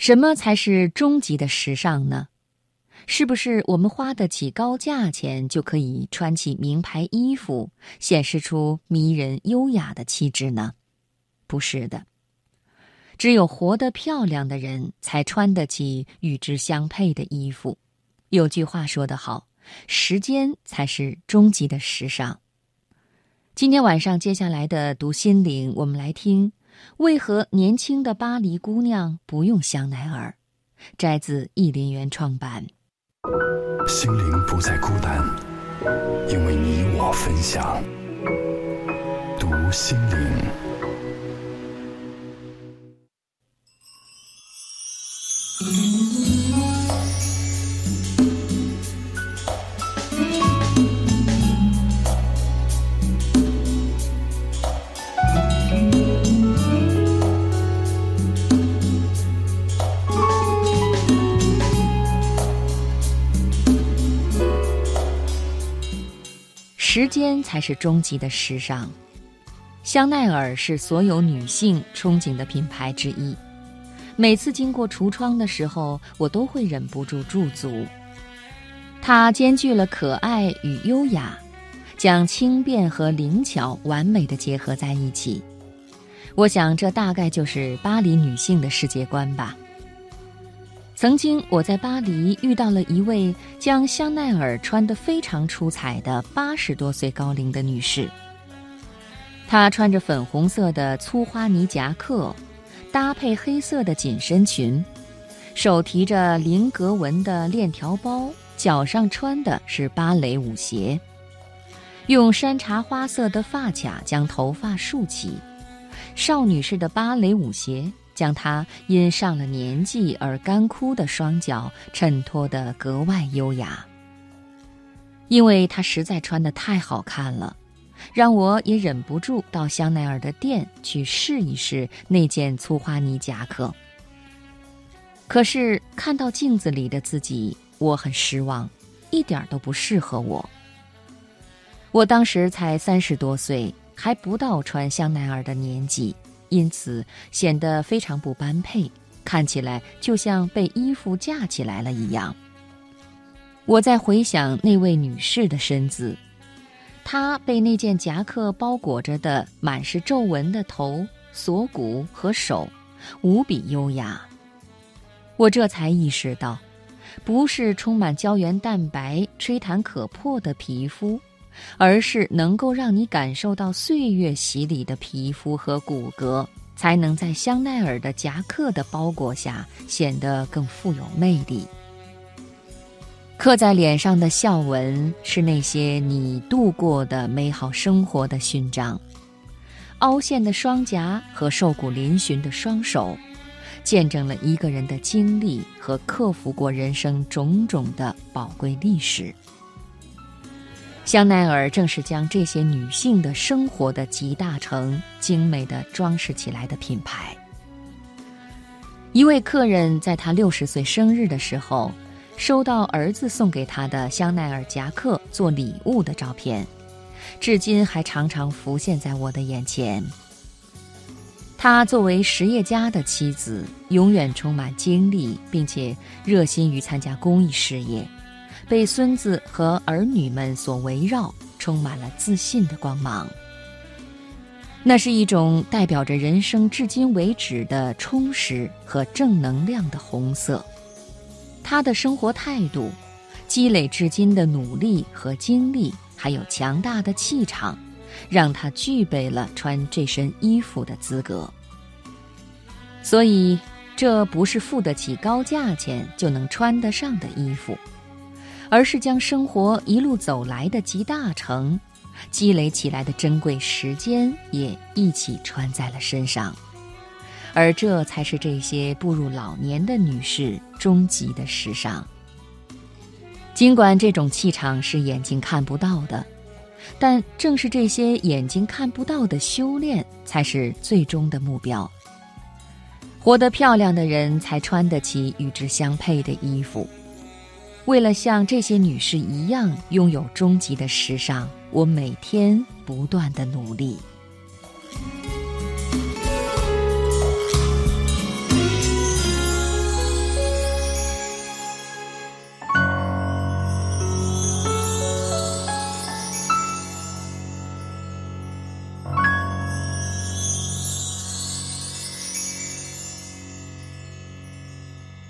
什么才是终极的时尚呢？是不是我们花得起高价钱就可以穿起名牌衣服，显示出迷人优雅的气质呢？不是的，只有活得漂亮的人才穿得起与之相配的衣服。有句话说得好：“时间才是终极的时尚。”今天晚上接下来的读心灵，我们来听：为何年轻的巴黎姑娘不用香奈儿？摘自意林原创版。心灵不再孤单，因为你我分享。读心灵。时间才是终极的时尚。香奈儿是所有女性憧憬的品牌之一。每次经过橱窗的时候，我都会忍不住驻足。它兼具了可爱与优雅，将轻便和灵巧完美的结合在一起。我想，这大概就是巴黎女性的世界观吧。曾经我在巴黎遇到了一位将香奈儿穿得非常出彩的八十多岁高龄的女士。她穿着粉红色的粗花呢夹克，搭配黑色的紧身裙，手提着菱格纹的链条包，脚上穿的是芭蕾舞鞋，用山茶花色的发卡将头发束起，少女式的芭蕾舞鞋。将她因上了年纪而干枯的双脚衬托得格外优雅。因为她实在穿得太好看了，让我也忍不住到香奈儿的店去试一试那件粗花呢夹克。可是看到镜子里的自己，我很失望，一点都不适合我。我当时才三十多岁，还不到穿香奈儿的年纪。因此显得非常不般配，看起来就像被衣服架起来了一样。我在回想那位女士的身姿，她被那件夹克包裹着的满是皱纹的头、锁骨和手，无比优雅。我这才意识到，不是充满胶原蛋白、吹弹可破的皮肤。而是能够让你感受到岁月洗礼的皮肤和骨骼，才能在香奈儿的夹克的包裹下显得更富有魅力。刻在脸上的笑纹是那些你度过的美好生活的勋章，凹陷的双颊和瘦骨嶙峋的双手，见证了一个人的经历和克服过人生种种的宝贵历史。香奈儿正是将这些女性的生活的集大成，精美的装饰起来的品牌。一位客人在他六十岁生日的时候，收到儿子送给他的香奈儿夹克做礼物的照片，至今还常常浮现在我的眼前。他作为实业家的妻子，永远充满精力，并且热心于参加公益事业。被孙子和儿女们所围绕，充满了自信的光芒。那是一种代表着人生至今为止的充实和正能量的红色。他的生活态度、积累至今的努力和经历，还有强大的气场，让他具备了穿这身衣服的资格。所以，这不是付得起高价钱就能穿得上的衣服。而是将生活一路走来的集大成，积累起来的珍贵时间也一起穿在了身上，而这才是这些步入老年的女士终极的时尚。尽管这种气场是眼睛看不到的，但正是这些眼睛看不到的修炼，才是最终的目标。活得漂亮的人才穿得起与之相配的衣服。为了像这些女士一样拥有终极的时尚，我每天不断的努力。